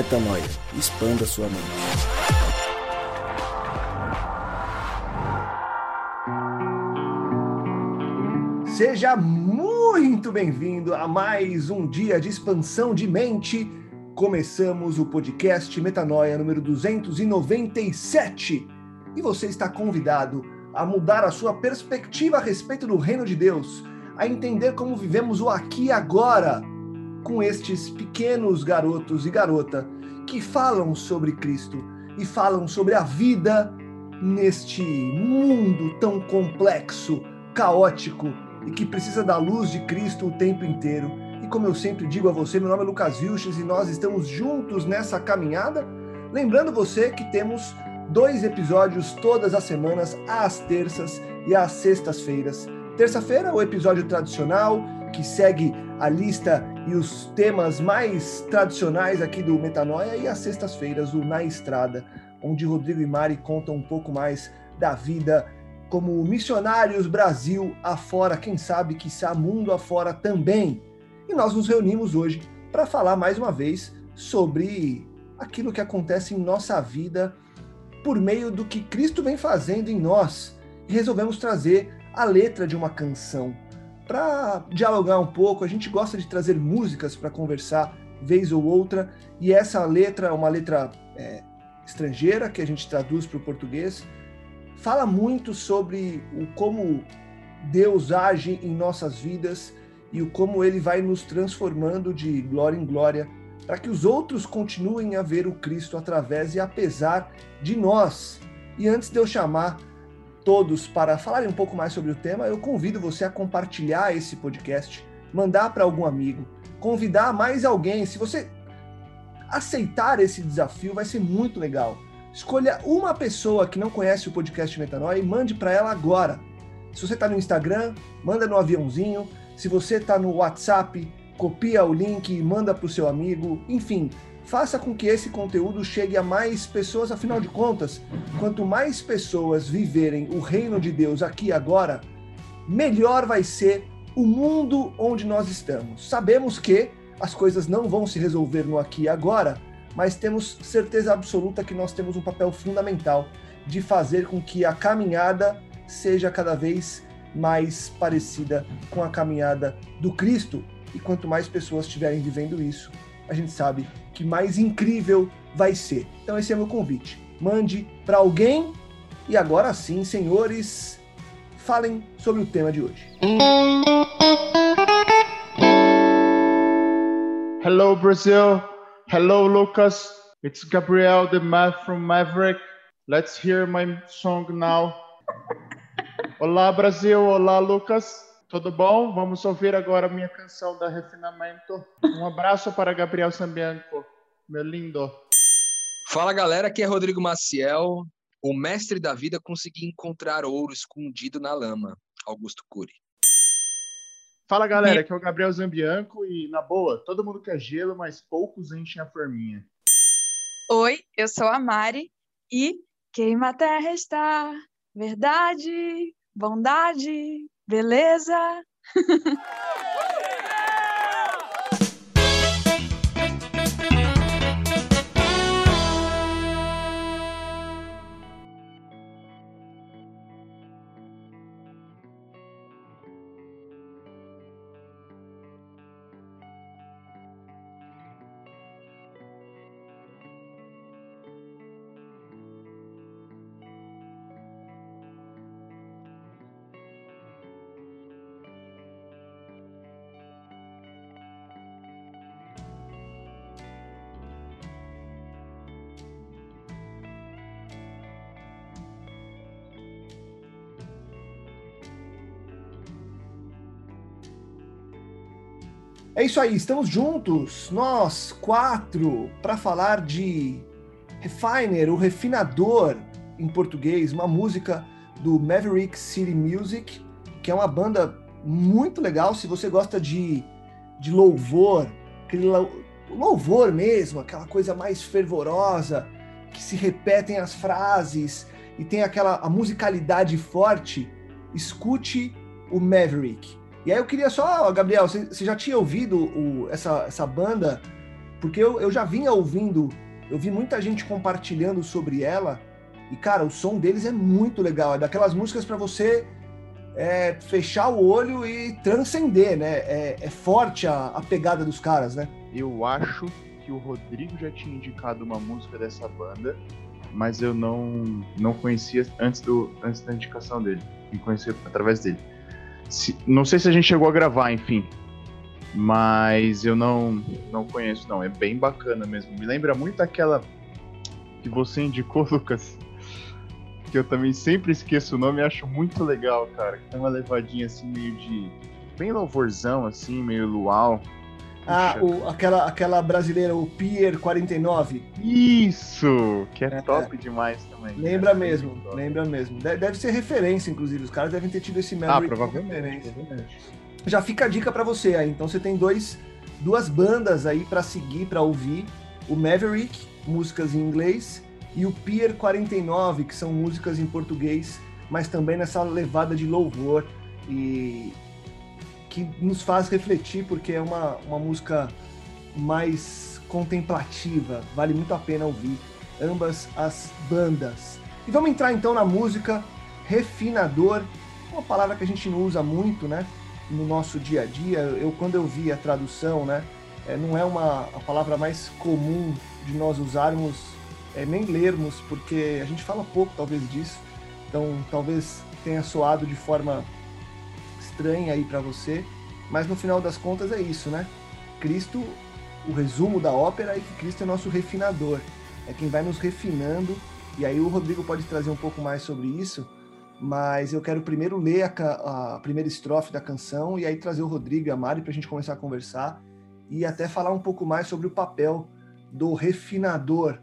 Metanoia. Expanda sua mente. Seja muito bem-vindo a mais um dia de expansão de mente. Começamos o podcast Metanoia número 297 e você está convidado a mudar a sua perspectiva a respeito do reino de Deus, a entender como vivemos o aqui e agora com estes pequenos garotos e garota que falam sobre Cristo e falam sobre a vida neste mundo tão complexo, caótico e que precisa da luz de Cristo o tempo inteiro. E como eu sempre digo a você, meu nome é Lucas Vilches e nós estamos juntos nessa caminhada. Lembrando você que temos dois episódios todas as semanas, às terças e às sextas-feiras. Terça-feira, o episódio tradicional, que segue a lista e os temas mais tradicionais aqui do Metanoia, e às sextas-feiras, o Na Estrada, onde Rodrigo e Mari contam um pouco mais da vida como missionários Brasil afora, quem sabe que está mundo afora também. E nós nos reunimos hoje para falar mais uma vez sobre aquilo que acontece em nossa vida por meio do que Cristo vem fazendo em nós. E resolvemos trazer a letra de uma canção para dialogar um pouco. A gente gosta de trazer músicas para conversar vez ou outra, e essa letra é uma letra é, estrangeira que a gente traduz para o português. Fala muito sobre o como Deus age em nossas vidas e o como ele vai nos transformando de glória em glória para que os outros continuem a ver o Cristo através e apesar de nós. E antes de eu chamar todos para falarem um pouco mais sobre o tema, eu convido você a compartilhar esse podcast, mandar para algum amigo, convidar mais alguém. Se você aceitar esse desafio, vai ser muito legal. Escolha uma pessoa que não conhece o podcast Metanoia e mande para ela agora. Se você está no Instagram, manda no aviãozinho. Se você está no WhatsApp, copia o link e manda para o seu amigo. Enfim, faça com que esse conteúdo chegue a mais pessoas, afinal de contas, quanto mais pessoas viverem o reino de Deus aqui e agora, melhor vai ser o mundo onde nós estamos. Sabemos que as coisas não vão se resolver no aqui e agora, mas temos certeza absoluta que nós temos um papel fundamental de fazer com que a caminhada seja cada vez mais parecida com a caminhada do Cristo. E quanto mais pessoas estiverem vivendo isso, a gente sabe que mais incrível vai ser. Então esse é meu convite. Mande para alguém e agora sim, senhores, falem sobre o tema de hoje. Hello Brazil. Hello Lucas. It's Gabriel the Math from Maverick. Let's hear my song now. Olá Brasil, olá Lucas. Tudo bom? Vamos ouvir agora a minha canção da Refinamento. Um abraço para Gabriel Sambianco, meu lindo. Fala galera, aqui é Rodrigo Maciel, o mestre da vida conseguiu encontrar ouro escondido na lama. Augusto Cury. Fala galera, aqui é o Gabriel Zambianco e na boa, todo mundo quer gelo, mas poucos enchem a forminha. Oi, eu sou a Mari e queima a terra está, verdade, bondade, Beleza? É isso aí, estamos juntos, nós quatro, para falar de Refiner, o refinador em português, uma música do Maverick City Music, que é uma banda muito legal. Se você gosta de, de louvor, aquele louvor mesmo, aquela coisa mais fervorosa, que se repetem as frases e tem aquela a musicalidade forte, escute o Maverick. E aí eu queria só, Gabriel, você, já tinha ouvido o, essa, essa banda Porque eu, eu já vinha ouvindo, eu vi muita gente compartilhando sobre ela, e cara, o som deles é muito legal. É daquelas músicas para você é, fechar o olho e transcender, né? É, é forte a, a, pegada dos caras, né? Eu acho que o Rodrigo já tinha indicado uma música dessa banda, mas eu não, não conhecia antes, do, antes da indicação dele. Me conheci através dele. Se, não sei se a gente chegou a gravar, enfim. Mas eu não, não conheço, não. É bem bacana mesmo. Me lembra muito aquela que você indicou, Lucas que eu também sempre esqueço o nome e acho muito legal, cara. Tem uma levadinha assim, meio de. bem louvorzão, assim, meio luau. Ah, o, aquela, aquela brasileira, o Pier 49. Isso! Que é, é top é. demais também. Lembra mesmo, lembra mesmo. Deve ser referência, inclusive. Os caras devem ter tido esse Maverick. Ah, provavelmente. provavelmente. Já fica a dica para você aí. Então você tem dois, duas bandas aí para seguir, para ouvir. O Maverick, músicas em inglês, e o Pier 49, que são músicas em português, mas também nessa levada de louvor e que nos faz refletir porque é uma, uma música mais contemplativa, vale muito a pena ouvir ambas as bandas. E vamos entrar então na música refinador, uma palavra que a gente não usa muito, né, no nosso dia a dia. Eu quando eu vi a tradução, né, é, não é uma a palavra mais comum de nós usarmos é, nem lermos, porque a gente fala pouco talvez disso, então talvez tenha soado de forma estranha aí para você, mas no final das contas é isso, né? Cristo, o resumo da ópera é que Cristo é nosso refinador, é quem vai nos refinando, e aí o Rodrigo pode trazer um pouco mais sobre isso, mas eu quero primeiro ler a, a primeira estrofe da canção e aí trazer o Rodrigo e a Mari para a gente começar a conversar e até falar um pouco mais sobre o papel do refinador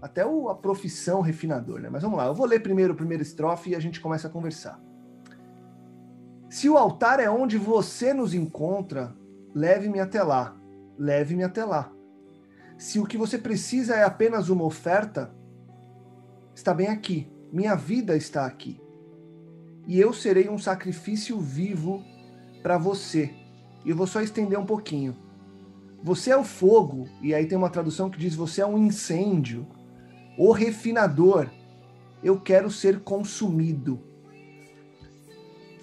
até o, a profissão refinador, né? Mas vamos lá, eu vou ler primeiro a primeira estrofe e a gente começa a conversar. Se o altar é onde você nos encontra, leve-me até lá, leve-me até lá. Se o que você precisa é apenas uma oferta, está bem aqui, minha vida está aqui. E eu serei um sacrifício vivo para você. E eu vou só estender um pouquinho. Você é o fogo, e aí tem uma tradução que diz você é um incêndio o refinador, eu quero ser consumido.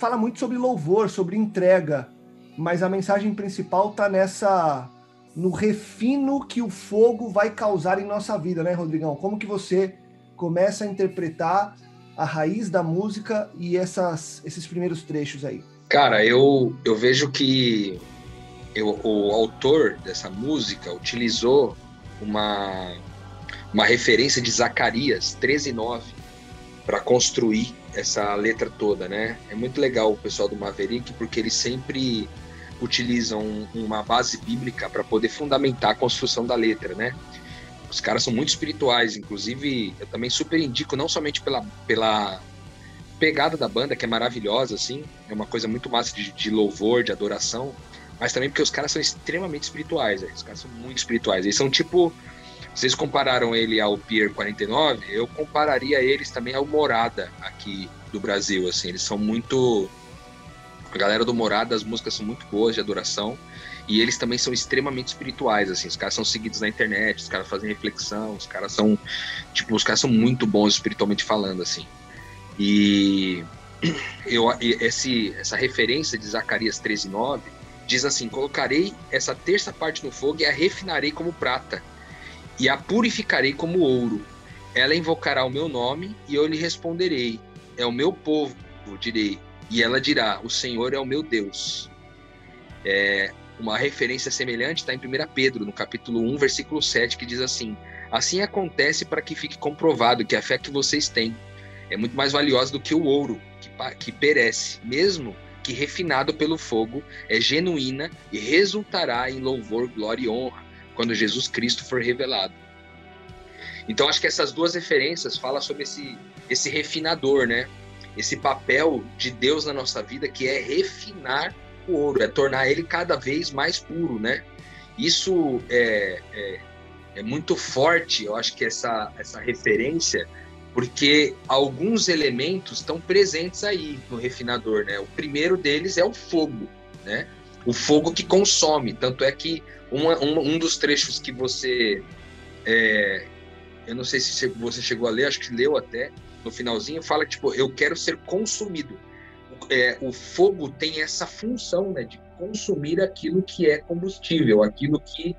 Fala muito sobre louvor, sobre entrega, mas a mensagem principal está nessa no refino que o fogo vai causar em nossa vida, né, Rodrigão? Como que você começa a interpretar a raiz da música e essas, esses primeiros trechos aí? Cara, eu, eu vejo que eu, o autor dessa música utilizou uma, uma referência de Zacarias 13:9 para construir essa letra toda, né? É muito legal o pessoal do Maverick porque eles sempre utilizam uma base bíblica para poder fundamentar a construção da letra, né? Os caras são muito espirituais, inclusive eu também super indico não somente pela, pela pegada da banda que é maravilhosa, assim, é uma coisa muito massa de, de louvor, de adoração, mas também porque os caras são extremamente espirituais, os caras são muito espirituais, eles são tipo vocês compararam ele ao Pier 49, eu compararia eles também ao Morada aqui do Brasil, assim, eles são muito a galera do Morada, as músicas são muito boas de adoração e eles também são extremamente espirituais, assim, os caras são seguidos na internet, os caras fazem reflexão, os caras são, tipo, os caras são muito bons espiritualmente falando, assim. E eu esse essa referência de Zacarias 13:9 diz assim: "Colocarei essa terça parte no fogo e a refinarei como prata." E a purificarei como ouro. Ela invocará o meu nome e eu lhe responderei: É o meu povo, direi. E ela dirá: O Senhor é o meu Deus. É, uma referência semelhante está em 1 Pedro, no capítulo 1, versículo 7, que diz assim: Assim acontece para que fique comprovado que a fé que vocês têm é muito mais valiosa do que o ouro, que, que perece, mesmo que refinado pelo fogo, é genuína e resultará em louvor, glória e honra quando Jesus Cristo for revelado. Então acho que essas duas referências falam sobre esse, esse refinador, né? Esse papel de Deus na nossa vida que é refinar o ouro, é tornar ele cada vez mais puro, né? Isso é, é, é muito forte, eu acho que essa, essa referência, porque alguns elementos estão presentes aí no refinador, né? O primeiro deles é o fogo, né? O fogo que consome. Tanto é que uma, um, dos trechos que você. É, eu não sei se você chegou a ler, acho que leu até, no finalzinho, fala tipo, eu quero ser consumido. É, o fogo tem essa função né, de consumir aquilo que é combustível, aquilo que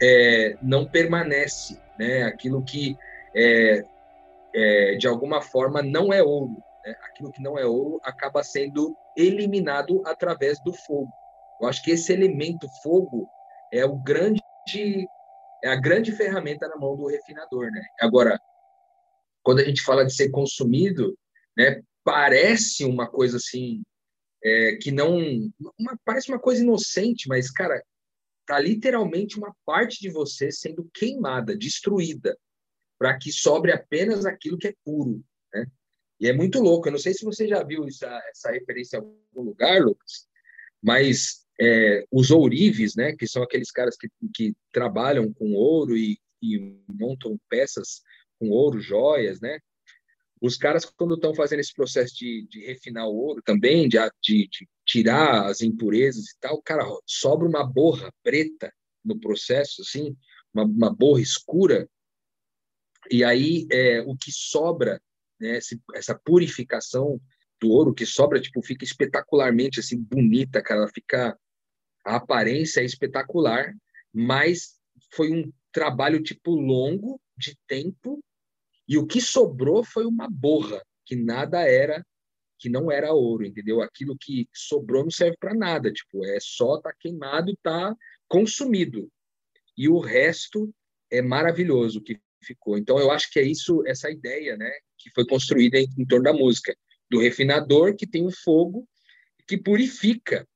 é, não permanece, né, aquilo que é, é de alguma forma não é ouro. Né? Aquilo que não é ouro acaba sendo eliminado através do fogo. Eu acho que esse elemento fogo é o grande é a grande ferramenta na mão do refinador, né? Agora, quando a gente fala de ser consumido, né, parece uma coisa assim é, que não uma, parece uma coisa inocente, mas cara, tá literalmente uma parte de você sendo queimada, destruída, para que sobre apenas aquilo que é puro, né? E é muito louco. Eu não sei se você já viu essa, essa referência em algum lugar, Lucas, mas é, os ourives, né, que são aqueles caras que, que trabalham com ouro e, e montam peças com ouro, joias, né? Os caras, quando estão fazendo esse processo de, de refinar o ouro também, de, de, de, tirar as impurezas e tal, cara, sobra uma borra preta no processo, assim, uma, uma borra escura, e aí é, o que sobra, né, essa purificação do ouro que sobra, tipo, fica espetacularmente, assim, bonita, cara, ela fica a aparência é espetacular, mas foi um trabalho tipo longo de tempo e o que sobrou foi uma borra que nada era que não era ouro, entendeu? Aquilo que sobrou não serve para nada, tipo, é só tá queimado, tá consumido. E o resto é maravilhoso que ficou. Então eu acho que é isso, essa ideia, né, que foi construída em, em torno da música, do refinador que tem o fogo que purifica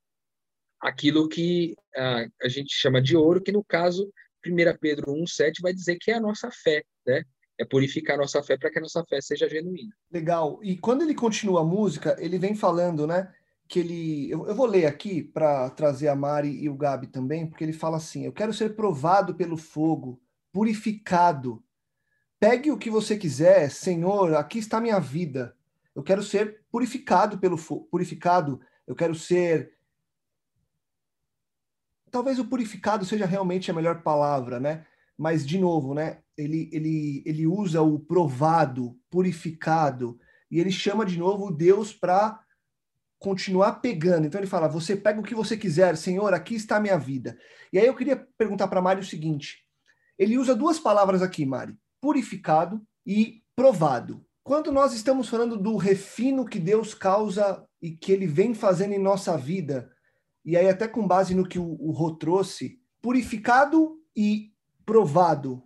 aquilo que a, a gente chama de ouro, que no caso, 1 Pedro 1,7 vai dizer que é a nossa fé, né? É purificar a nossa fé para que a nossa fé seja genuína. Legal. E quando ele continua a música, ele vem falando, né? Que ele. Eu, eu vou ler aqui para trazer a Mari e o Gabi também, porque ele fala assim: Eu quero ser provado pelo fogo, purificado. Pegue o que você quiser, Senhor, aqui está minha vida. Eu quero ser purificado pelo fogo, purificado. Eu quero ser talvez o purificado seja realmente a melhor palavra, né? Mas, de novo, né? Ele, ele, ele usa o provado, purificado, e ele chama de novo Deus para continuar pegando. Então ele fala: Você pega o que você quiser, Senhor, aqui está a minha vida. E aí eu queria perguntar para Mari o seguinte: ele usa duas palavras aqui, Mari: purificado e provado. Quando nós estamos falando do refino que Deus causa e que ele vem fazendo em nossa vida, e aí até com base no que o, o Rô trouxe, purificado e provado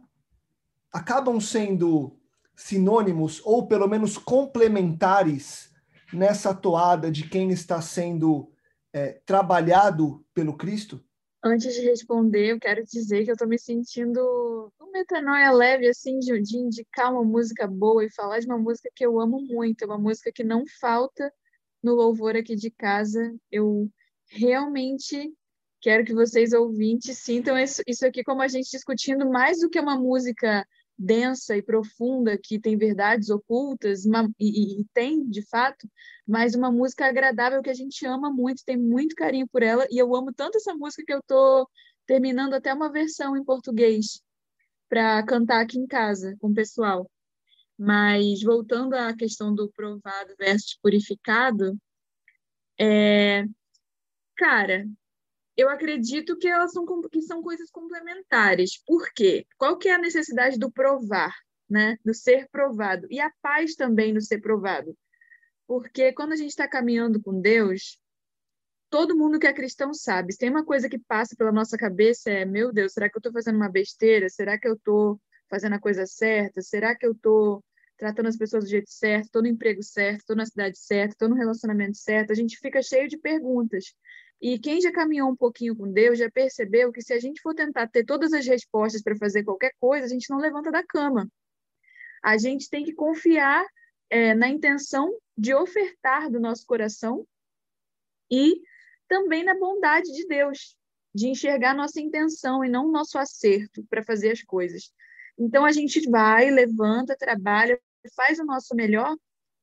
acabam sendo sinônimos ou pelo menos complementares nessa toada de quem está sendo é, trabalhado pelo Cristo? Antes de responder, eu quero dizer que eu estou me sentindo metanoia leve, assim, de, de indicar uma música boa e falar de uma música que eu amo muito, uma música que não falta no louvor aqui de casa. Eu realmente quero que vocês ouvintes sintam isso aqui como a gente discutindo mais do que uma música densa e profunda que tem verdades ocultas uma, e, e, tem de fato, mas uma música agradável que a gente ama muito, tem muito carinho por ela e eu amo tanto essa música que eu estou terminando até uma versão em português para cantar aqui em casa com o pessoal. Mas voltando à questão do provado versus purificado, é, Cara, eu acredito que elas são, que são coisas complementares. Por quê? Qual que é a necessidade do provar, né? Do ser provado. E a paz também do ser provado. Porque quando a gente está caminhando com Deus, todo mundo que é cristão sabe. Se tem uma coisa que passa pela nossa cabeça é, meu Deus, será que eu estou fazendo uma besteira? Será que eu estou fazendo a coisa certa? Será que eu estou tratando as pessoas do jeito certo? Estou no emprego certo? Estou na cidade certa? Estou no relacionamento certo? A gente fica cheio de perguntas. E quem já caminhou um pouquinho com Deus já percebeu que se a gente for tentar ter todas as respostas para fazer qualquer coisa, a gente não levanta da cama. A gente tem que confiar é, na intenção de ofertar do nosso coração e também na bondade de Deus, de enxergar nossa intenção e não nosso acerto para fazer as coisas. Então a gente vai, levanta, trabalha, faz o nosso melhor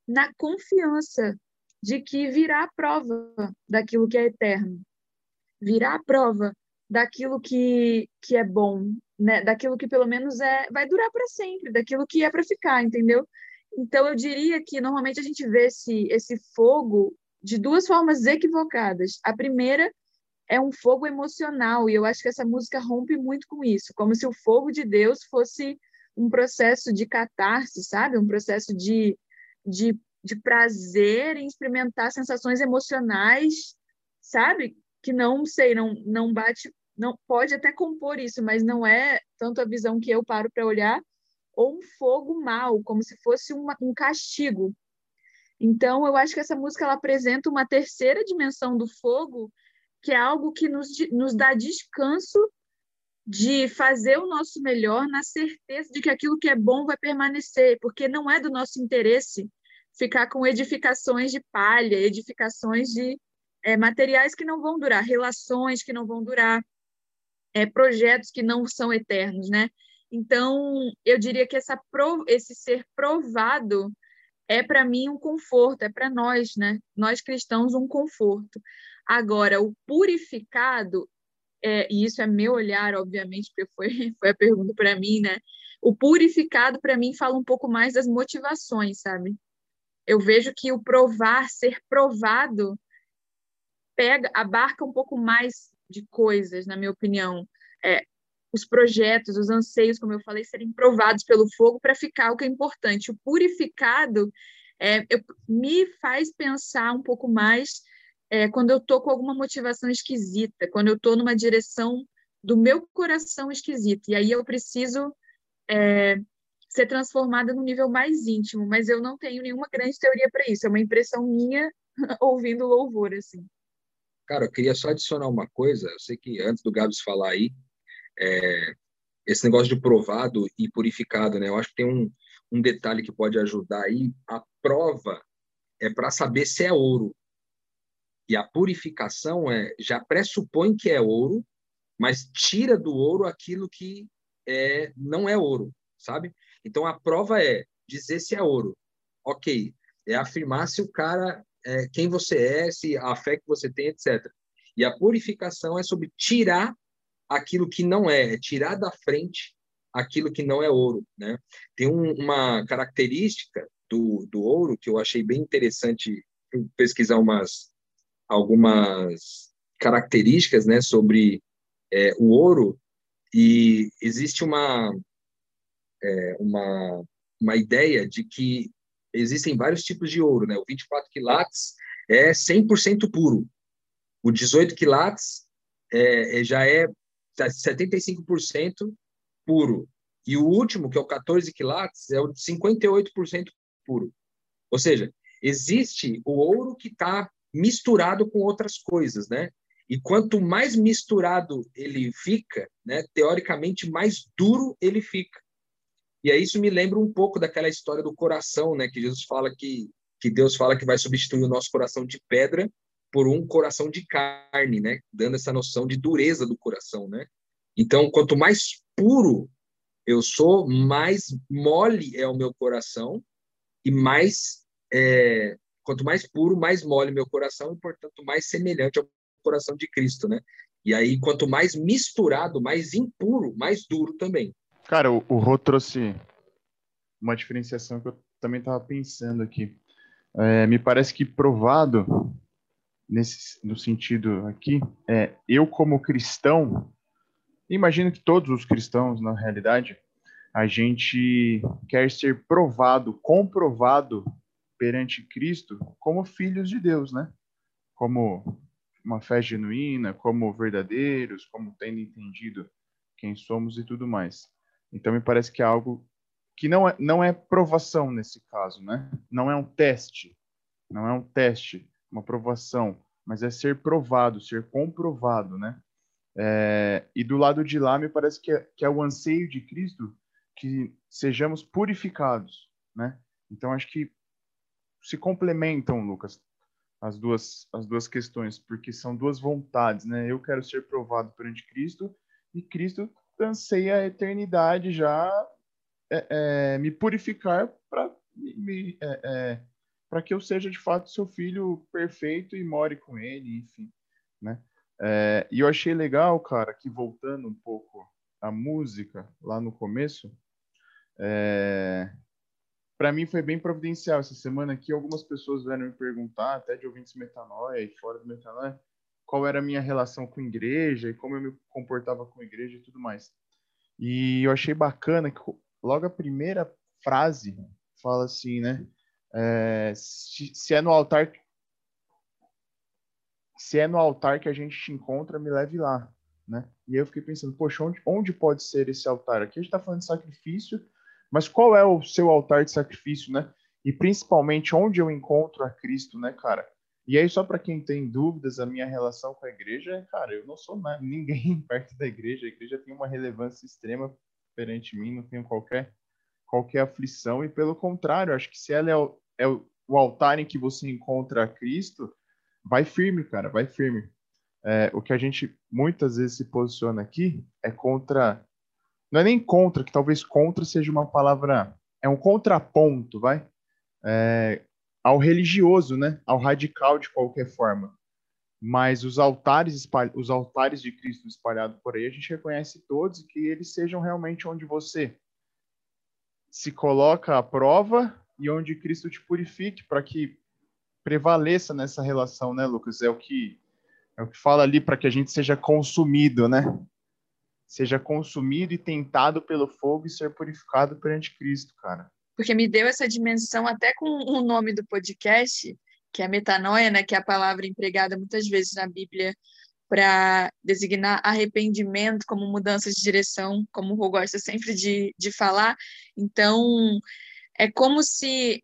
na confiança de que virá a prova daquilo que é eterno. virar a prova daquilo que, que é bom, né? Daquilo que pelo menos é vai durar para sempre, daquilo que é para ficar, entendeu? Então eu diria que normalmente a gente vê esse esse fogo de duas formas equivocadas. A primeira é um fogo emocional, e eu acho que essa música rompe muito com isso, como se o fogo de Deus fosse um processo de catarse, sabe? Um processo de, de, de prazer em experimentar sensações emocionais, sabe? Que não sei, não, não bate, não pode até compor isso, mas não é tanto a visão que eu paro para olhar, ou um fogo mal, como se fosse uma, um castigo. Então, eu acho que essa música ela apresenta uma terceira dimensão do fogo que é algo que nos, nos dá descanso de fazer o nosso melhor na certeza de que aquilo que é bom vai permanecer, porque não é do nosso interesse ficar com edificações de palha, edificações de é, materiais que não vão durar, relações que não vão durar, é, projetos que não são eternos, né? Então, eu diria que essa esse ser provado é para mim um conforto, é para nós, né? Nós cristãos um conforto. Agora, o purificado, é, e isso é meu olhar, obviamente, porque foi, foi a pergunta para mim, né? O purificado, para mim, fala um pouco mais das motivações, sabe? Eu vejo que o provar, ser provado, pega, abarca um pouco mais de coisas, na minha opinião. É, os projetos, os anseios, como eu falei, serem provados pelo fogo para ficar o que é importante. O purificado é, eu, me faz pensar um pouco mais é, quando eu estou com alguma motivação esquisita, quando eu estou numa direção do meu coração esquisita. E aí eu preciso é, ser transformada no nível mais íntimo, mas eu não tenho nenhuma grande teoria para isso. É uma impressão minha ouvindo louvor, assim. Cara, eu queria só adicionar uma coisa. Eu sei que antes do Gabs falar aí, é, esse negócio de provado e purificado, né? Eu acho que tem um, um detalhe que pode ajudar aí. A prova é para saber se é ouro. E a purificação é já pressupõe que é ouro, mas tira do ouro aquilo que é, não é ouro, sabe? Então a prova é dizer se é ouro. Ok, é afirmar se o cara é quem você é, se a fé que você tem, etc. E a purificação é sobre tirar aquilo que não é, é tirar da frente aquilo que não é ouro, né? Tem um, uma característica do, do ouro que eu achei bem interessante pesquisar umas algumas características né, sobre é, o ouro e existe uma, é, uma, uma ideia de que existem vários tipos de ouro. Né? O 24 quilates é 100% puro. O 18 quilates é, é já é 75% puro. E o último, que é o 14 quilates, é o 58% puro. Ou seja, existe o ouro que está misturado com outras coisas, né? E quanto mais misturado ele fica, né, teoricamente mais duro ele fica. E aí isso me lembra um pouco daquela história do coração, né, que Jesus fala que que Deus fala que vai substituir o nosso coração de pedra por um coração de carne, né, dando essa noção de dureza do coração, né? Então, quanto mais puro eu sou, mais mole é o meu coração e mais é, quanto mais puro, mais mole meu coração e, portanto, mais semelhante ao coração de Cristo, né? E aí, quanto mais misturado, mais impuro, mais duro também. Cara, o, o Rô trouxe uma diferenciação que eu também estava pensando aqui. É, me parece que provado nesse no sentido aqui é eu como cristão imagino que todos os cristãos na realidade a gente quer ser provado comprovado perante Cristo como filhos de Deus, né? Como uma fé genuína, como verdadeiros, como tendo entendido quem somos e tudo mais. Então me parece que é algo que não é, não é provação nesse caso, né? Não é um teste, não é um teste, uma provação, mas é ser provado, ser comprovado, né? É, e do lado de lá me parece que é, que é o anseio de Cristo que sejamos purificados, né? Então acho que se complementam, Lucas, as duas, as duas questões, porque são duas vontades, né? Eu quero ser provado perante Cristo e Cristo anseia a eternidade já é, é, me purificar para me é, é para que eu seja de fato seu filho perfeito e more com ele, enfim, né? É, e eu achei legal, cara, que voltando um pouco à música lá no começo, é, para mim foi bem providencial essa semana aqui. Algumas pessoas vieram me perguntar, até de ouvintes metanoia e fora do metanoia, qual era a minha relação com a igreja e como eu me comportava com a igreja e tudo mais. E eu achei bacana que logo a primeira frase fala assim, né? É, se, se, é no altar se é no altar que a gente te encontra, me leve lá, né? E eu fiquei pensando, poxa, onde, onde pode ser esse altar? Aqui a gente está falando de sacrifício, mas qual é o seu altar de sacrifício, né? E principalmente onde eu encontro a Cristo, né, cara? E aí, só para quem tem dúvidas, a minha relação com a igreja é, cara, eu não sou ninguém perto da igreja. A igreja tem uma relevância extrema perante mim, não tenho qualquer, qualquer aflição. E pelo contrário, acho que se ela é é o altar em que você encontra Cristo, vai firme, cara, vai firme. É, o que a gente muitas vezes se posiciona aqui é contra não é nem contra, que talvez contra seja uma palavra, é um contraponto, vai, é, ao religioso, né, ao radical de qualquer forma. Mas os altares, os altares de Cristo espalhados por aí, a gente reconhece todos que eles sejam realmente onde você se coloca à prova e onde Cristo te purifique para que prevaleça nessa relação, né, Lucas? É o que é o que fala ali para que a gente seja consumido, né? seja consumido e tentado pelo fogo e ser purificado perante Cristo, cara. Porque me deu essa dimensão até com o nome do podcast, que é metanoia, né, que é a palavra empregada muitas vezes na Bíblia para designar arrependimento como mudança de direção, como o Rô gosta sempre de, de falar. Então, é como se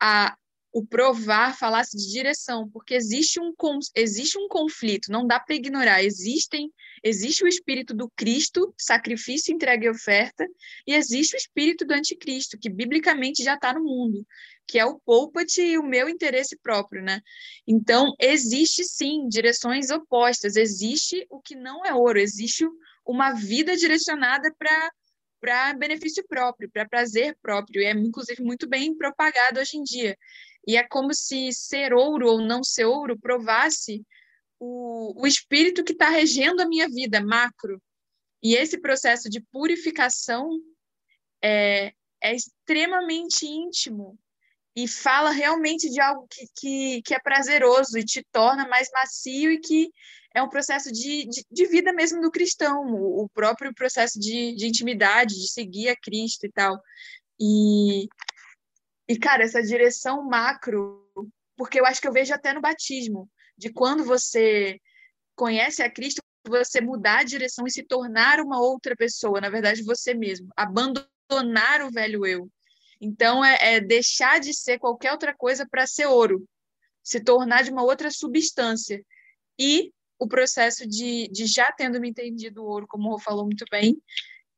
a, o provar falasse de direção, porque existe um, existe um conflito, não dá para ignorar. Existem, existe o espírito do Cristo, sacrifício, entrega e oferta, e existe o espírito do anticristo, que biblicamente já está no mundo, que é o poupa-te e o meu interesse próprio, né? Então, existe sim direções opostas, existe o que não é ouro, existe uma vida direcionada para para benefício próprio, para prazer próprio, e é inclusive muito bem propagado hoje em dia. E é como se ser ouro ou não ser ouro provasse o, o espírito que está regendo a minha vida, macro. E esse processo de purificação é, é extremamente íntimo e fala realmente de algo que, que, que, é prazeroso e te torna mais macio e que é um processo de, de, de vida mesmo do cristão, o, o próprio processo de, de intimidade, de seguir a Cristo e tal. E e, cara, essa direção macro, porque eu acho que eu vejo até no batismo, de quando você conhece a Cristo, você mudar a direção e se tornar uma outra pessoa, na verdade, você mesmo, abandonar o velho eu. Então, é, é deixar de ser qualquer outra coisa para ser ouro, se tornar de uma outra substância. E o processo de, de já tendo me entendido o ouro, como o Rô falou muito bem,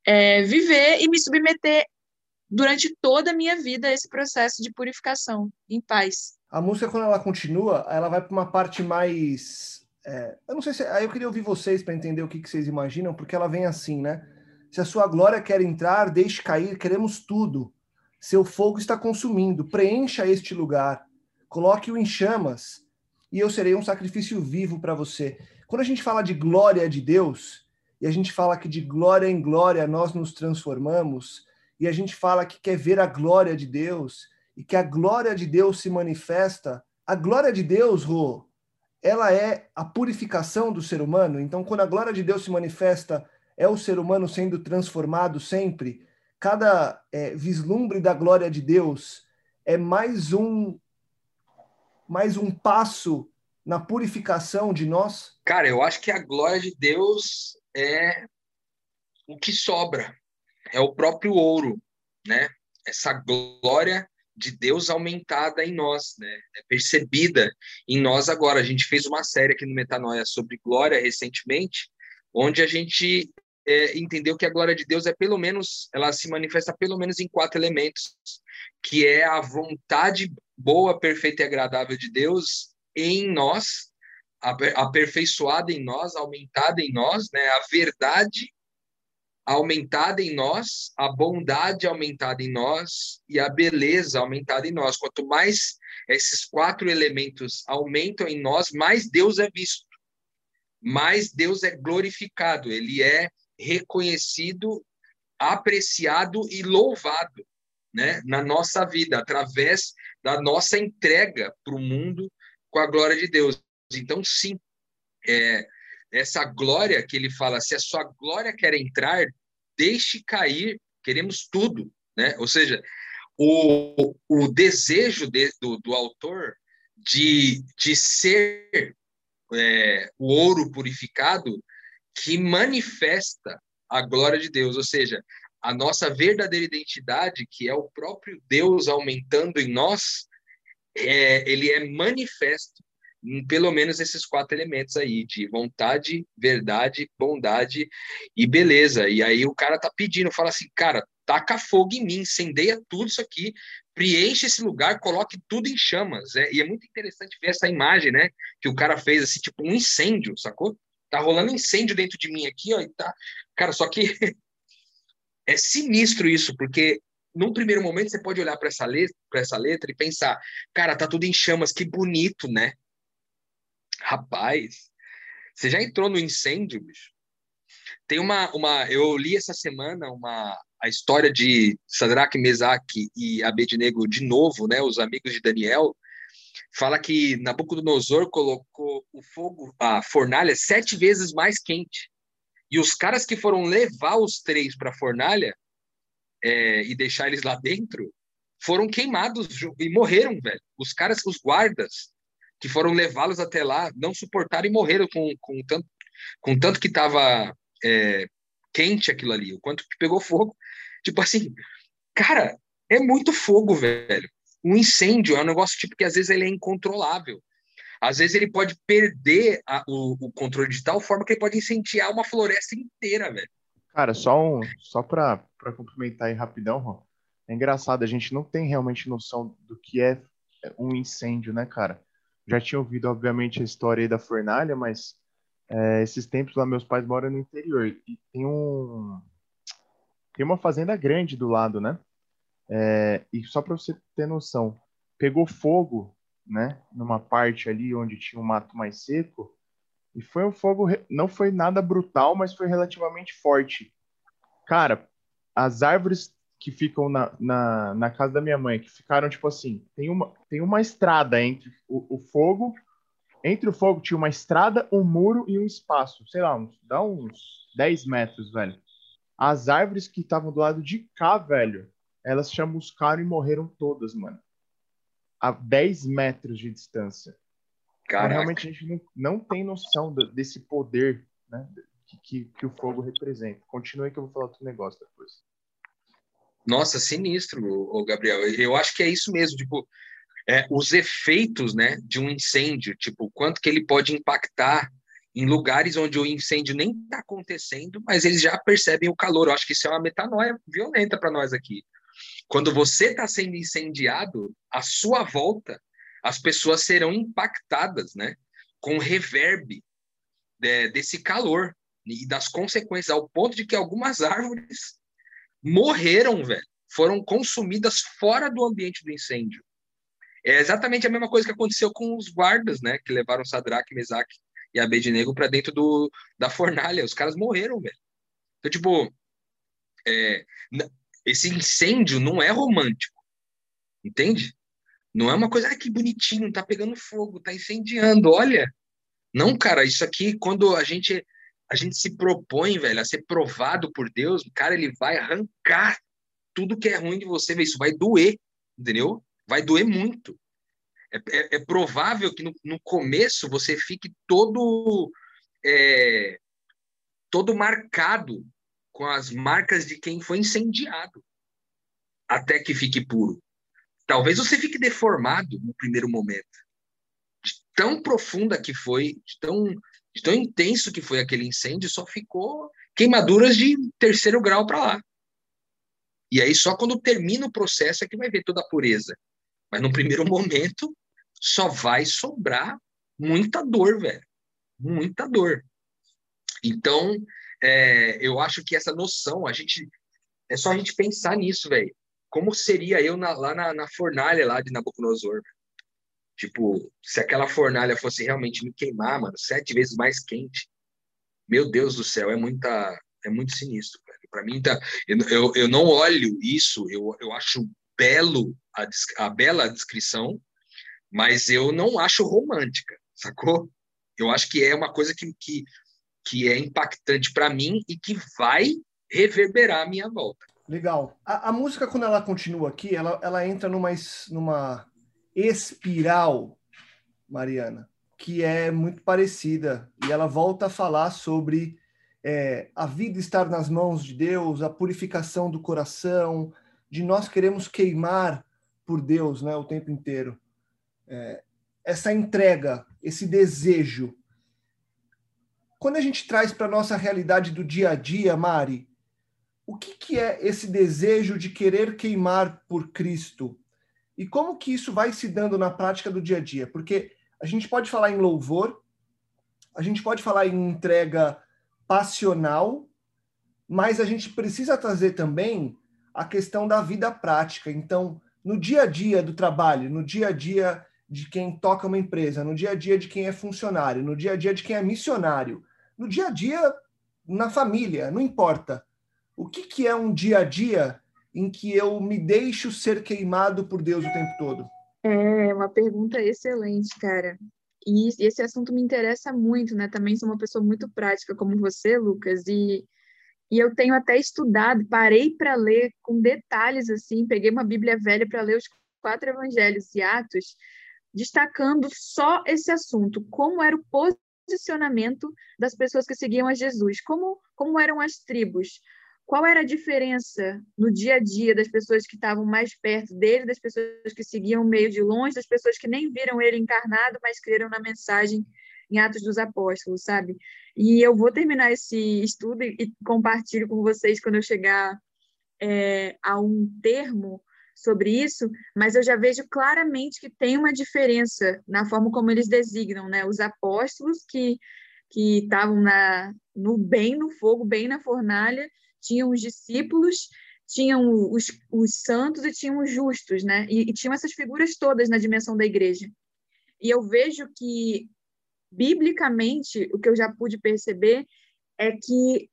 é, viver e me submeter durante toda a minha vida esse processo de purificação em paz. A música, quando ela continua, ela vai para uma parte mais. É, eu não sei se. Aí eu queria ouvir vocês para entender o que, que vocês imaginam, porque ela vem assim, né? Se a sua glória quer entrar, deixe cair, queremos tudo. Seu fogo está consumindo, preencha este lugar, coloque-o em chamas, e eu serei um sacrifício vivo para você. Quando a gente fala de glória de Deus, e a gente fala que de glória em glória nós nos transformamos, e a gente fala que quer ver a glória de Deus e que a glória de Deus se manifesta, a glória de Deus, Rô, ela é a purificação do ser humano. Então, quando a glória de Deus se manifesta, é o ser humano sendo transformado sempre. Cada é, vislumbre da glória de Deus é mais um mais um passo na purificação de nós? Cara, eu acho que a glória de Deus é o que sobra é o próprio ouro, né? Essa glória de Deus aumentada em nós, né? É percebida em nós agora. A gente fez uma série aqui no Metanoia sobre glória recentemente, onde a gente é, entendeu que a glória de Deus é pelo menos, ela se manifesta pelo menos em quatro elementos, que é a vontade boa, perfeita e agradável de Deus em nós, aperfeiçoada em nós, aumentada em nós, né? A verdade aumentada em nós, a bondade aumentada em nós e a beleza aumentada em nós. Quanto mais esses quatro elementos aumentam em nós, mais Deus é visto. mais Deus é glorificado, ele é reconhecido, apreciado e louvado, né, na nossa vida, através da nossa entrega para o mundo com a glória de Deus. Então, sim, é, essa glória que ele fala, se a sua glória quer entrar, deixe cair, queremos tudo, né? Ou seja, o, o desejo de, do, do autor de, de ser é, o ouro purificado que manifesta a glória de Deus, ou seja, a nossa verdadeira identidade, que é o próprio Deus aumentando em nós, é, ele é manifesto em pelo menos esses quatro elementos aí, de vontade, verdade, bondade e beleza. E aí o cara tá pedindo, fala assim, cara, taca fogo em mim, incendeia tudo isso aqui, preenche esse lugar, coloque tudo em chamas. É, e é muito interessante ver essa imagem, né? Que o cara fez, assim, tipo um incêndio, sacou? Tá rolando incêndio dentro de mim aqui, ó, e tá... Cara, só que é sinistro isso, porque num primeiro momento você pode olhar para essa letra, para essa letra e pensar, cara, tá tudo em chamas, que bonito, né? Rapaz, você já entrou no incêndio, bicho? Tem uma, uma eu li essa semana uma a história de Sadraque, Mesaque e Abednego de novo, né, os amigos de Daniel, fala que Nabucodonosor colocou o fogo, a fornalha sete vezes mais quente. E os caras que foram levar os três para a fornalha é, e deixar eles lá dentro foram queimados e morreram, velho. Os caras, os guardas que foram levá-los até lá não suportaram e morreram com, com tanto com tanto que estava é, quente aquilo ali, o quanto que pegou fogo. Tipo assim, cara, é muito fogo, velho. Um incêndio é um negócio tipo que às vezes ele é incontrolável. Às vezes ele pode perder a, o, o, controle de tal forma que ele pode incendiar uma floresta inteira, velho. Cara, só um, só para complementar aí rapidão, Ron. É engraçado, a gente não tem realmente noção do que é um incêndio, né, cara? Já tinha ouvido, obviamente, a história aí da fornalha, mas é, esses tempos lá meus pais moram no interior e tem um tem uma fazenda grande do lado, né? É, e só para você ter noção, pegou fogo, né? Numa parte ali onde tinha um mato mais seco e foi um fogo não foi nada brutal, mas foi relativamente forte. Cara, as árvores que ficam na, na, na casa da minha mãe, que ficaram tipo assim, tem uma, tem uma estrada entre o, o fogo entre o fogo tinha uma estrada, um muro e um espaço. Sei lá, uns, dá uns 10 metros, velho. As árvores que estavam do lado de cá, velho, elas chamuscaram e morreram todas, mano. A 10 metros de distância. Então, realmente a gente não, não tem noção do, desse poder né, que, que, que, o fogo representa. Continue que eu vou falar outro negócio depois. Nossa, sinistro, o Gabriel. Eu acho que é isso mesmo. Tipo, é, os efeitos né, de um incêndio, tipo, quanto que ele pode impactar em lugares onde o incêndio nem está acontecendo, mas eles já percebem o calor. Eu acho que isso é uma metanoia violenta para nós aqui. Quando você está sendo incendiado, à sua volta, as pessoas serão impactadas, né, com o reverb de, desse calor e das consequências, ao ponto de que algumas árvores morreram, velho, foram consumidas fora do ambiente do incêndio. É exatamente a mesma coisa que aconteceu com os guardas, né? Que levaram Sadraque, Mesaque e Abednego para dentro do, da fornalha. Os caras morreram, velho. Então, tipo, é, esse incêndio não é romântico, entende? Não é uma coisa, ah, que bonitinho, tá pegando fogo, tá incendiando, olha. Não, cara, isso aqui, quando a gente a gente se propõe, velho, a ser provado por Deus, cara, ele vai arrancar tudo que é ruim de você, velho. Isso vai doer, entendeu? vai doer muito. É, é, é provável que no, no, começo você fique todo é, todo marcado com as marcas de quem foi incendiado até que fique puro. Talvez você fique deformado no primeiro momento. De tão profunda que foi, de tão, de tão intenso que foi aquele incêndio, só ficou queimaduras de terceiro grau para lá. E aí só quando termina o processo é que vai ver toda a pureza. Mas no primeiro momento só vai sobrar muita dor, velho. Muita dor. Então, é, eu acho que essa noção, a gente. É só a gente pensar nisso, velho. Como seria eu na, lá na, na, fornalha lá de Nabucodonosor? Tipo, se aquela fornalha fosse realmente me queimar, mano, sete vezes mais quente. meu Deus do céu, é muita, é muito sinistro. Para mim, tá, eu, eu não olho isso, eu, eu acho belo a, a bela descrição, mas eu não acho romântica, sacou? Eu acho que é uma coisa que, que, que é impactante para mim e que vai reverberar a minha volta. Legal. A, a, música, quando ela continua aqui, ela, ela entra numa, numa espiral, Mariana, que é muito parecida. E ela volta a falar sobre é, a vida estar nas mãos de Deus, a purificação do coração, de nós queremos queimar por Deus né, o tempo inteiro. É, essa entrega, esse desejo. Quando a gente traz para a nossa realidade do dia a dia, Mari, o que, que é esse desejo de querer queimar por Cristo? E como que isso vai se dando na prática do dia a dia? Porque a gente pode falar em louvor, a gente pode falar em entrega passional, mas a gente precisa trazer também a questão da vida prática. Então, no dia a dia do trabalho, no dia a dia de quem toca uma empresa, no dia a dia de quem é funcionário, no dia a dia de quem é missionário, no dia a dia na família, não importa. O que, que é um dia a dia em que eu me deixo ser queimado por Deus o tempo todo? É uma pergunta excelente, cara. E esse assunto me interessa muito, né? Também sou uma pessoa muito prática como você, Lucas, e, e eu tenho até estudado, parei para ler com detalhes assim, peguei uma Bíblia velha para ler os quatro evangelhos e Atos, destacando só esse assunto, como era o posicionamento das pessoas que seguiam a Jesus, como como eram as tribos, qual era a diferença no dia a dia das pessoas que estavam mais perto dele, das pessoas que seguiam meio de longe, das pessoas que nem viram ele encarnado, mas creram na mensagem em Atos dos Apóstolos, sabe? E eu vou terminar esse estudo e compartilho com vocês quando eu chegar é, a um termo sobre isso, mas eu já vejo claramente que tem uma diferença na forma como eles designam, né? Os apóstolos que que estavam na no bem no fogo, bem na fornalha, tinham os discípulos, tinham os, os santos e tinham os justos, né? E, e tinham essas figuras todas na dimensão da igreja. E eu vejo que, biblicamente, o que eu já pude perceber é que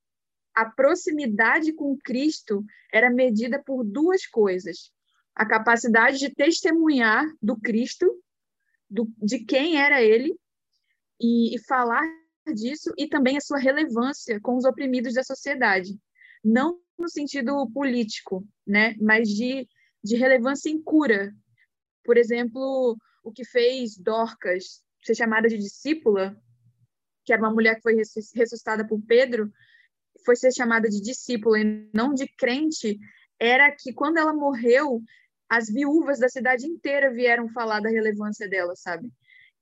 a proximidade com Cristo era medida por duas coisas: a capacidade de testemunhar do Cristo, do, de quem era ele, e, e falar disso, e também a sua relevância com os oprimidos da sociedade não no sentido político, né, mas de, de relevância em cura. Por exemplo, o que fez Dorcas ser chamada de discípula, que era uma mulher que foi ressuscitada por Pedro, foi ser chamada de discípula e não de crente, era que quando ela morreu, as viúvas da cidade inteira vieram falar da relevância dela, sabe?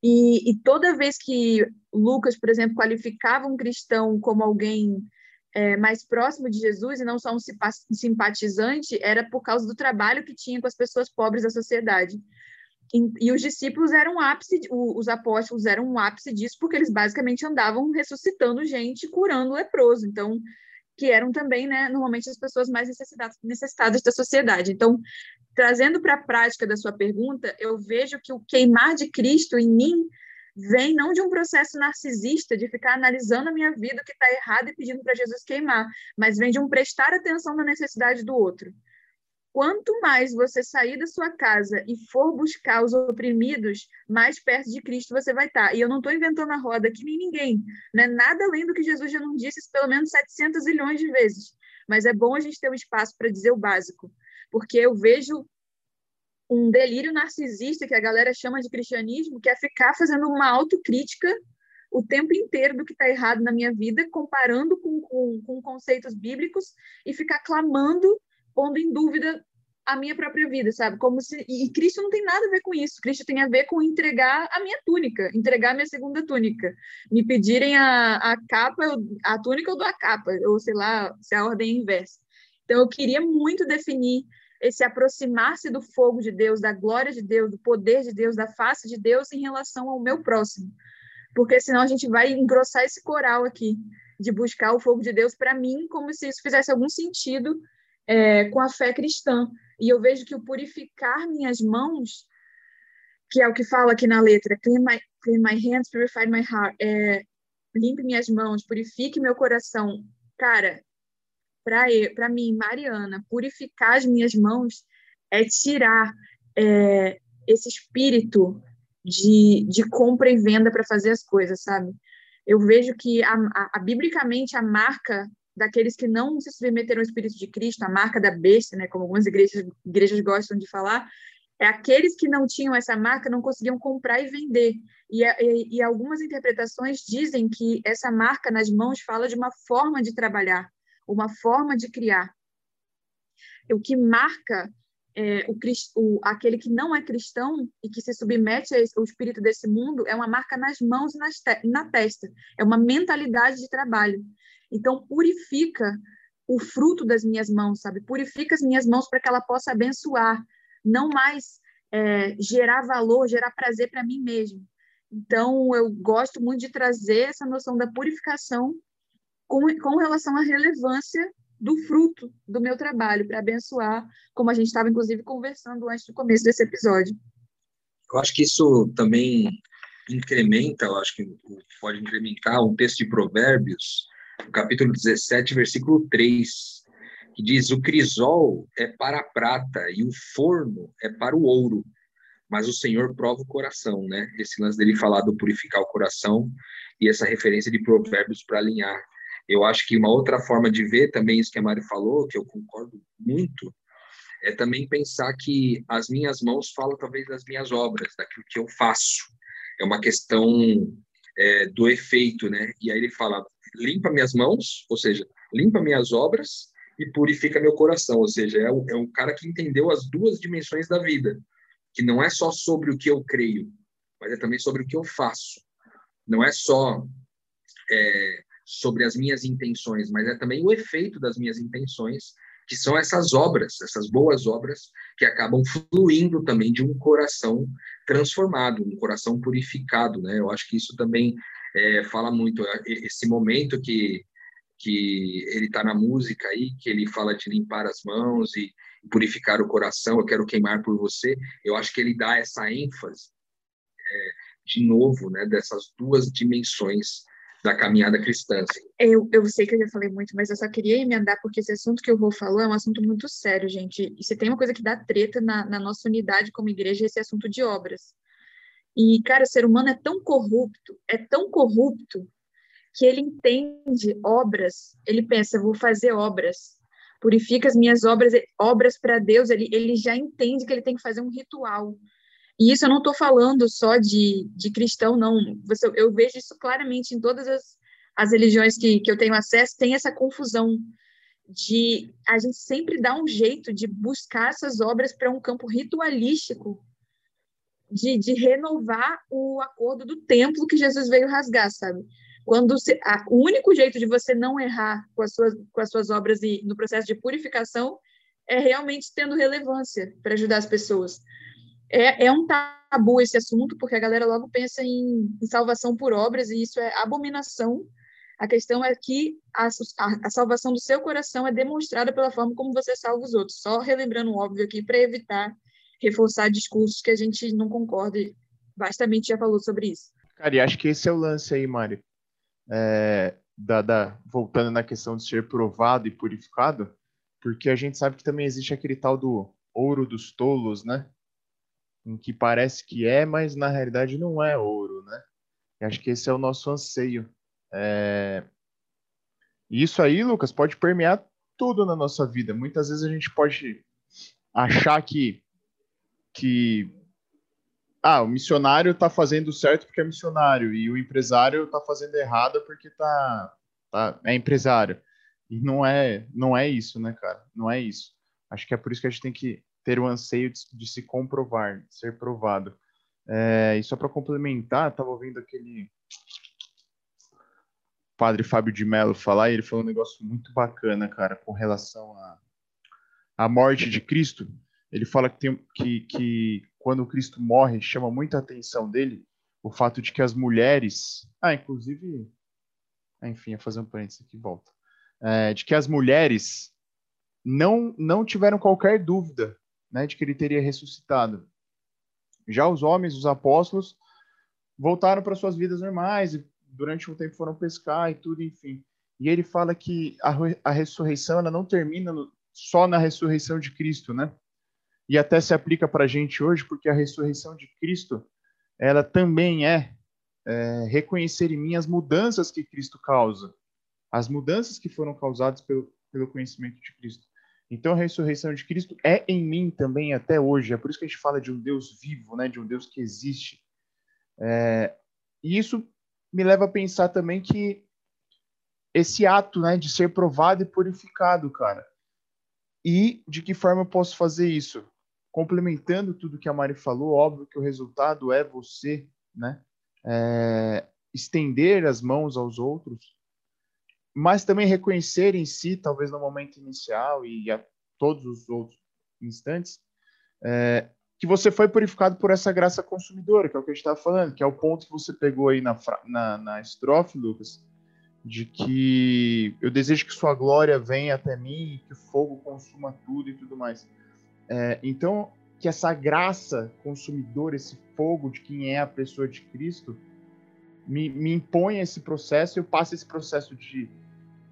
E, e toda vez que Lucas, por exemplo, qualificava um cristão como alguém é, mais próximo de Jesus e não só um simpatizante, era por causa do trabalho que tinha com as pessoas pobres da sociedade. E, e os discípulos eram um ápice, os apóstolos eram um ápice disso, porque eles basicamente andavam ressuscitando gente, curando leproso. Então, que eram também, né, normalmente as pessoas mais necessitadas, necessitadas da sociedade. Então, trazendo para a prática da sua pergunta, eu vejo que o queimar de Cristo em mim vem não de um processo narcisista de ficar analisando a minha vida, o que está errado e pedindo para Jesus queimar, mas vem de um prestar atenção na necessidade do outro. Quanto mais você sair da sua casa e for buscar os oprimidos, mais perto de Cristo você vai estar. Tá. E eu não estou inventando a roda aqui nem ninguém, né? Nada além do que Jesus já não disse pelo menos 700 milhões de vezes. Mas é bom a gente ter um espaço para dizer o básico, porque eu vejo um delírio narcisista que a galera chama de cristianismo, que é ficar fazendo uma autocrítica o tempo inteiro do que está errado na minha vida, comparando com, com, com, conceitos bíblicos e ficar clamando, pondo em dúvida a minha própria vida, sabe? Como se e Cristo não tem nada a ver com isso. Cristo tem a ver com entregar a minha túnica, entregar a minha segunda túnica. Me pedirem a, a capa, a túnica eu dou a capa, ou sei lá, se a ordem é inversa. Então eu queria muito definir esse aproximar-se do fogo de Deus, da glória de Deus, do poder de Deus, da face de Deus em relação ao meu próximo. Porque senão a gente vai engrossar esse coral aqui, de buscar o fogo de Deus para mim, como se isso fizesse algum sentido é, com a fé cristã. E eu vejo que o purificar minhas mãos, que é o que fala aqui na letra, clean my, clean my hands, purify my heart, é, limpe minhas mãos, purifique meu coração. Cara, para mim, Mariana, purificar as minhas mãos é tirar é, esse espírito de, de compra e venda para fazer as coisas, sabe? Eu vejo que, a, a, a, biblicamente, a marca daqueles que não se submeteram ao Espírito de Cristo, a marca da besta, né, como algumas igrejas, igrejas gostam de falar, é aqueles que não tinham essa marca não conseguiam comprar e vender. E, e, e, algumas interpretações dizem que essa marca nas mãos fala de uma forma de trabalhar, uma forma de criar. O que marca é, o, o, aquele que não é cristão e que se submete ao espírito desse mundo é uma marca nas mãos e nas te na testa, é uma mentalidade de trabalho. Então, purifica o fruto das minhas mãos, sabe? Purifica as minhas mãos para que ela possa abençoar, não mais é, gerar valor, gerar prazer para mim mesmo. Então, eu gosto muito de trazer essa noção da purificação com, com relação à relevância do fruto do meu trabalho para abençoar, como a gente estava inclusive conversando antes do começo desse episódio. Eu acho que isso também incrementa, eu acho que pode incrementar um texto de Provérbios, capítulo 17, versículo 3, que diz: O crisol é para a prata e o forno é para o ouro, mas o Senhor prova o coração, né? Esse lance dele falar do purificar o coração e essa referência de Provérbios para alinhar eu acho que uma outra forma de ver também isso que a Mari falou, que eu concordo muito, é também pensar que as minhas mãos falam talvez das minhas obras, daquilo que eu faço. É uma questão é, do efeito, né? E aí ele fala: limpa minhas mãos, ou seja, limpa minhas obras e purifica meu coração. Ou seja, é, é um cara que entendeu as duas dimensões da vida, que não é só sobre o que eu creio, mas é também sobre o que eu faço. Não é só é, sobre as minhas intenções, mas é também o efeito das minhas intenções, que são essas obras, essas boas obras que acabam fluindo também de um coração transformado, um coração purificado, né? Eu acho que isso também é, fala muito é, esse momento que que ele está na música aí, que ele fala de limpar as mãos e purificar o coração, eu quero queimar por você. Eu acho que ele dá essa ênfase é, de novo, né, dessas duas dimensões da caminhada cristã. Assim. Eu, eu sei que eu já falei muito, mas eu só queria emendar, porque esse assunto que eu vou falar é um assunto muito sério, gente. E se tem uma coisa que dá treta na, na nossa unidade como igreja, é esse assunto de obras. E, cara, o ser humano é tão corrupto, é tão corrupto, que ele entende obras, ele pensa, vou fazer obras, purifica as minhas obras, obras para Deus, ele, ele já entende que ele tem que fazer um ritual. E isso eu não estou falando só de, de cristão, não. Você, eu vejo isso claramente em todas as, as religiões que, que eu tenho acesso, tem essa confusão de a gente sempre dá um jeito de buscar essas obras para um campo ritualístico, de, de renovar o acordo do templo que Jesus veio rasgar, sabe? Quando se, a, o único jeito de você não errar com as suas, com as suas obras e no processo de purificação é realmente tendo relevância para ajudar as pessoas é, é um tabu esse assunto, porque a galera logo pensa em, em salvação por obras, e isso é abominação. A questão é que a, a, a, salvação do seu coração é demonstrada pela forma como você salva os outros. Só relembrando o óbvio aqui, para evitar reforçar discursos que a gente não concorda. Bastamente já falou sobre isso. Cara, e acho que esse é o lance aí, Mário. É, da, da, voltando na questão de ser provado e purificado, porque a gente sabe que também existe aquele tal do ouro dos tolos, né? em que parece que é, mas na realidade não é ouro, né? E acho que esse é o nosso anseio. É... isso aí, Lucas, pode permear tudo na nossa vida. Muitas vezes a gente pode achar que, que ah, o missionário está fazendo certo porque é missionário e o empresário está fazendo errado porque tá, tá, é empresário. E não é, não é isso, né, cara? Não é isso. Acho que é por isso que a gente tem que ter o anseio de, de se comprovar, de ser provado. É, e só para complementar, estava ouvindo aquele padre Fábio de Mello falar, e ele falou um negócio muito bacana, cara, com relação à a morte de Cristo. Ele fala que, tem, que, que quando Cristo morre, chama muita atenção dele o fato de que as mulheres. Ah, inclusive. Enfim, ia fazer um parênteses aqui, volta. É, de que as mulheres não, não tiveram qualquer dúvida né, de que ele teria ressuscitado. Já os homens, os apóstolos, voltaram para suas vidas normais e durante um tempo foram pescar e tudo, enfim. E ele fala que a, a ressurreição ela não termina no, só na ressurreição de Cristo, né? E até se aplica para a gente hoje, porque a ressurreição de Cristo, ela também é, é reconhecer em mim as mudanças que Cristo causa, as mudanças que foram causadas pelo, pelo conhecimento de Cristo. Então a ressurreição de Cristo é em mim também até hoje. É por isso que a gente fala de um Deus vivo, né? De um Deus que existe. É, e isso me leva a pensar também que esse ato, né, de ser provado e purificado, cara. E de que forma eu posso fazer isso? Complementando tudo que a Mari falou, óbvio que o resultado é você, né, é, estender as mãos aos outros, mas também reconhecer em si, talvez no momento inicial e a todos os outros instantes, é, que você foi purificado por essa graça consumidora, que é o que a gente estava falando, que é o ponto que você pegou aí na, na, na estrofe, Lucas, de que eu desejo que sua glória venha até mim que o fogo consuma tudo e tudo mais. É, então, que essa graça consumidora, esse fogo de quem é a pessoa de Cristo, me, me impõe esse processo eu passo esse processo de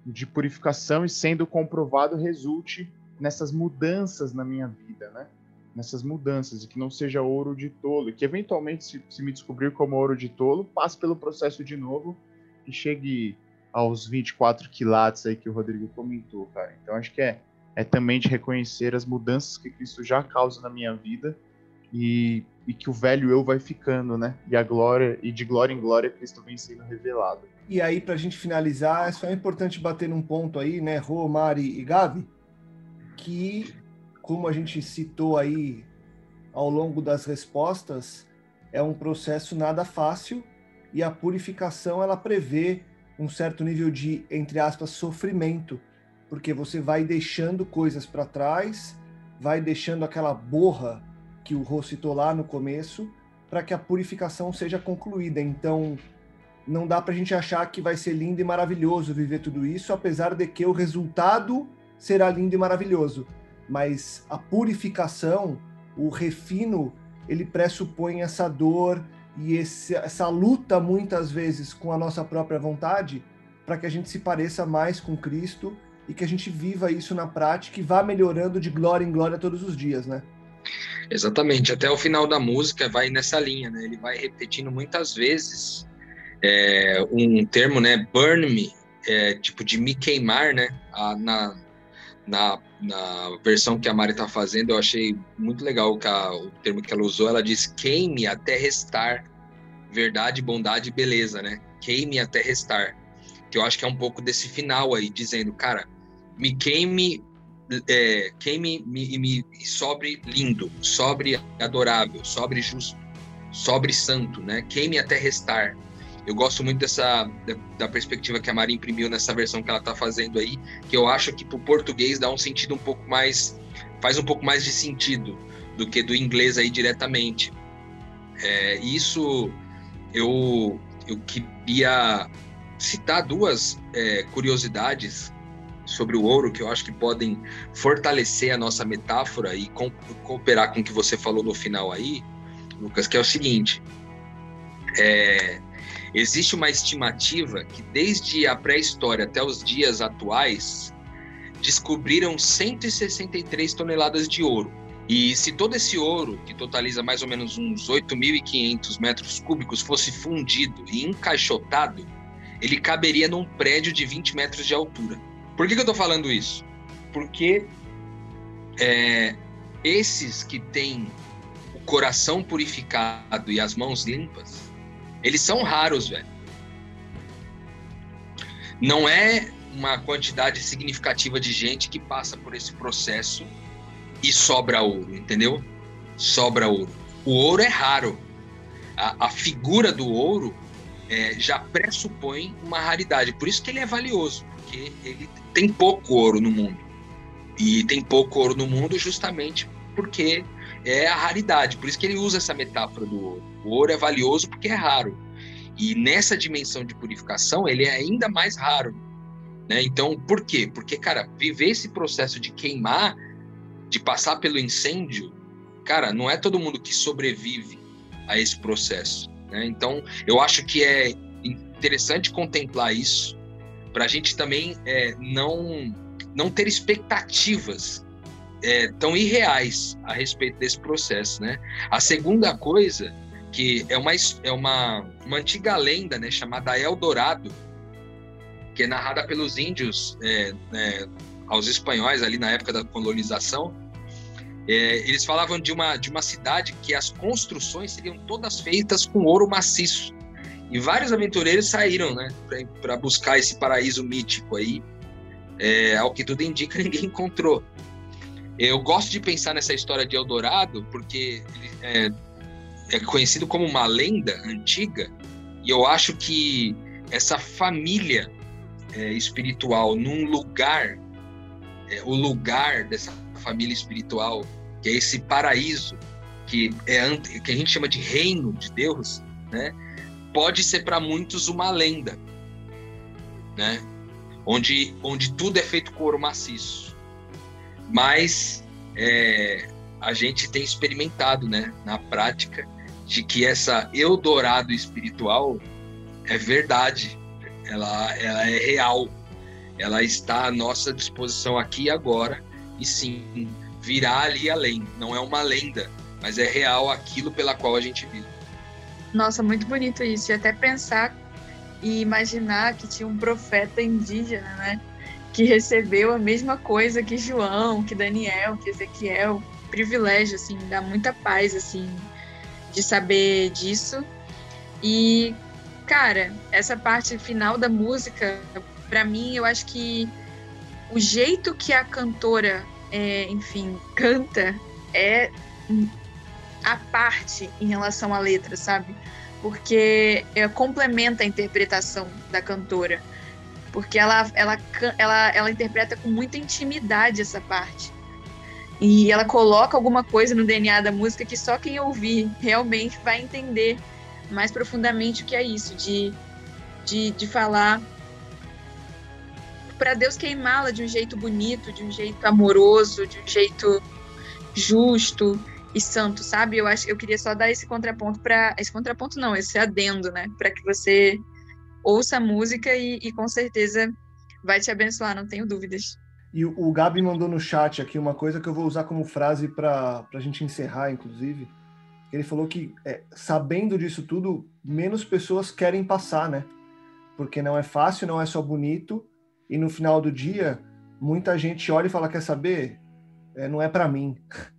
de purificação e sendo comprovado resulte nessas mudanças na minha vida, né? Nessas mudanças, e que não seja ouro de tolo, e que eventualmente, se, se me descobrir como ouro de tolo, passe pelo processo de novo e chegue aos 24 quilates aí que o Rodrigo comentou, cara. Então acho que é, é também de reconhecer as mudanças que Cristo já causa na minha vida e, e que o velho eu vai ficando, né? E a glória, e de glória em glória Cristo vem sendo revelado. E aí, para a gente finalizar, é só importante bater num ponto aí, né, Rô, Mari e Gabi, que, como a gente citou aí ao longo das respostas, é um processo nada fácil e a purificação ela prevê um certo nível de, entre aspas, sofrimento, porque você vai deixando coisas para trás, vai deixando aquela borra que o Rô citou lá no começo, para que a purificação seja concluída. Então, não dá para a gente achar que vai ser lindo e maravilhoso viver tudo isso, apesar de que o resultado será lindo e maravilhoso. Mas a purificação, o refino, ele pressupõe essa dor e esse, essa luta muitas vezes com a nossa própria vontade para que a gente se pareça mais com Cristo e que a gente viva isso na prática e vá melhorando de glória em glória todos os dias, né? Exatamente, até o final da música vai nessa linha, né? Ele vai repetindo muitas vezes é, um termo, né? Burn me, é, tipo de me queimar, né? A, na, na, na versão que a Mari tá fazendo, eu achei muito legal que a, o termo que ela usou. Ela diz queime até restar verdade, bondade e beleza, né? Queime até restar. Que eu acho que é um pouco desse final aí, dizendo, cara, me queime é, queime me, me sobre lindo, sobre adorável, sobre justo, sobre santo, né? Queime até restar. Eu gosto muito dessa da, da, perspectiva que a Maria imprimiu nessa versão que ela está fazendo aí, que eu acho que para o português dá um sentido um pouco mais faz um pouco mais de sentido do que do inglês aí diretamente. É, isso eu eu queria citar duas é, curiosidades sobre o ouro que eu acho que podem fortalecer a nossa metáfora e co cooperar com o que você falou no final aí, Lucas, que é o seguinte: é, existe uma estimativa que desde a pré-história até os dias atuais descobriram 163 toneladas de ouro. E se todo esse ouro, que totaliza mais ou menos uns 8.500 metros cúbicos, fosse fundido e encaixotado, ele caberia num prédio de 20 metros de altura. Por que, que eu estou falando isso? Porque é, esses que têm o coração purificado e as mãos limpas, eles são raros, velho. Não é uma quantidade significativa de gente que passa por esse processo e sobra ouro, entendeu? Sobra ouro. O ouro é raro. A, a figura do ouro é, já pressupõe uma raridade. Por isso que ele é valioso, porque ele tem pouco ouro no mundo. E tem pouco ouro no mundo justamente porque é a raridade. Por isso que ele usa essa metáfora do ouro. O ouro é valioso porque é raro. E nessa dimensão de purificação, ele é ainda mais raro. Né? Então, por quê? Porque, cara, viver esse processo de queimar, de passar pelo incêndio, cara, não é todo mundo que sobrevive a esse processo. Né? Então, eu acho que é interessante contemplar isso, para a gente também é, não, não ter expectativas é, tão irreais a respeito desse processo, né? A segunda coisa, que é uma, é uma, uma antiga lenda, né, chamada Eldorado, que é narrada pelos índios é, é, aos espanhóis ali na época da colonização, é, eles falavam de uma, de uma cidade que as construções seriam todas feitas com ouro maciço. E vários aventureiros saíram né, para buscar esse paraíso mítico aí. É, ao que tudo indica, ninguém encontrou. Eu gosto de pensar nessa história de Eldorado porque é, é conhecido como uma lenda antiga, e eu acho que essa família é, espiritual num lugar, é, o lugar dessa família espiritual, que é esse paraíso, que, é, que a gente chama de reino de Deus, né? Pode ser para muitos uma lenda, né? onde, onde tudo é feito com ouro maciço. Mas é, a gente tem experimentado né, na prática de que essa Eldorado espiritual é verdade, ela, ela é real, ela está à nossa disposição aqui e agora, e sim, virá ali além. Não é uma lenda, mas é real aquilo pela qual a gente vive. Nossa, muito bonito isso. E até pensar e imaginar que tinha um profeta indígena, né? Que recebeu a mesma coisa que João, que Daniel, que Ezequiel. Privilégio, assim, dá muita paz, assim, de saber disso. E Cara, essa parte final da música, para mim, eu acho que o jeito que a cantora, é, enfim, canta é a parte em relação à letra, sabe? Porque é, complementa a interpretação da cantora. Porque ela, ela, ela, ela interpreta com muita intimidade essa parte. E ela coloca alguma coisa no DNA da música que só quem ouvir realmente vai entender mais profundamente o que é isso, de, de, de falar para Deus queimá-la de um jeito bonito, de um jeito amoroso, de um jeito justo e santo, sabe? Eu acho, eu queria só dar esse contraponto para esse contraponto não, esse adendo, né, para que você ouça a música e, e, com certeza vai te abençoar, não tenho dúvidas. E o, o Gabi mandou no chat aqui uma coisa que eu vou usar como frase para a gente encerrar, inclusive ele falou que, é, sabendo disso tudo, menos pessoas querem passar, né? Porque não é fácil, não é só bonito, e no final do dia, muita gente olha e fala: quer saber? É, não é para mim.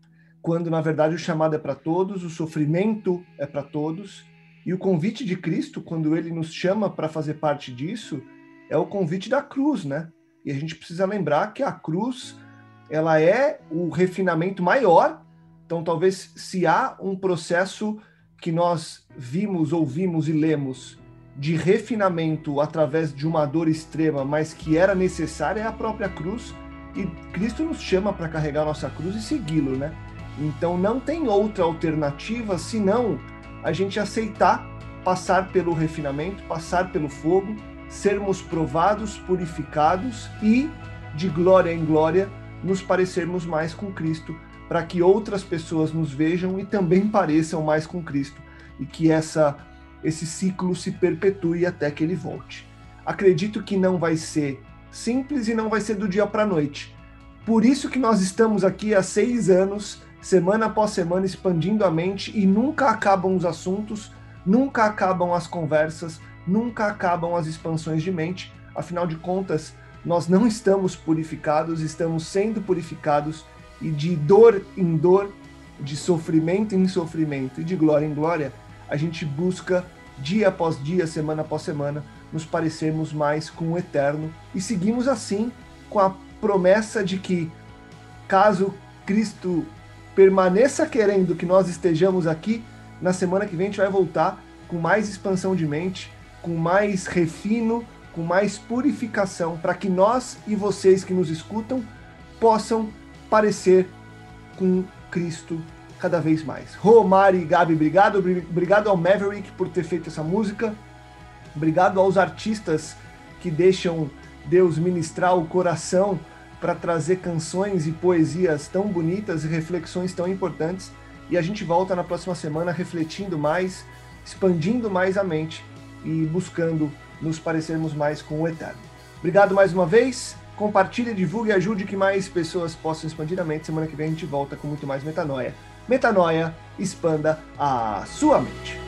Quando, na verdade, o chamado é para todos, o sofrimento é para todos, e o convite de Cristo, quando ele nos chama para fazer parte disso, é o convite da cruz, né? E a gente precisa lembrar que a cruz, ela é o refinamento maior então, talvez se há um processo que nós vimos, ouvimos e lemos de refinamento através de uma dor extrema, mas que era necessária, é a própria cruz. E Cristo nos chama para carregar nossa cruz e segui-lo, né? Então não tem outra alternativa senão a gente aceitar passar pelo refinamento, passar pelo fogo, sermos provados, purificados e, de glória em glória, nos parecermos mais com Cristo para que outras pessoas nos vejam e também pareçam mais com Cristo e que essa esse ciclo se perpetue até que ele volte. Acredito que não vai ser simples e não vai ser do dia para a noite. Por isso que nós estamos aqui há seis anos, semana após semana, expandindo a mente e nunca acabam os assuntos, nunca acabam as conversas, nunca acabam as expansões de mente. Afinal de contas, nós não estamos purificados, estamos sendo purificados e de dor em dor, de sofrimento em sofrimento e de glória em glória, a gente busca dia após dia, semana após semana, nos parecermos mais com o eterno e seguimos assim com a promessa de que caso Cristo permaneça querendo que nós estejamos aqui, na semana que vem a gente vai voltar com mais expansão de mente, com mais refino, com mais purificação, para que nós e vocês que nos escutam possam parecer com Cristo cada vez mais. Romari e Gabi, obrigado. Obrigado ao Maverick por ter feito essa música. Obrigado aos artistas que deixam Deus ministrar o coração para trazer canções e poesias tão bonitas e reflexões tão importantes. E a gente volta na próxima semana refletindo mais, expandindo mais a mente e buscando nos parecermos mais com o Eterno. Obrigado mais uma vez. Compartilhe, divulgue e ajude que mais pessoas possam expandir a mente. Semana que vem a gente volta com muito mais metanoia. Metanoia, expanda a sua mente.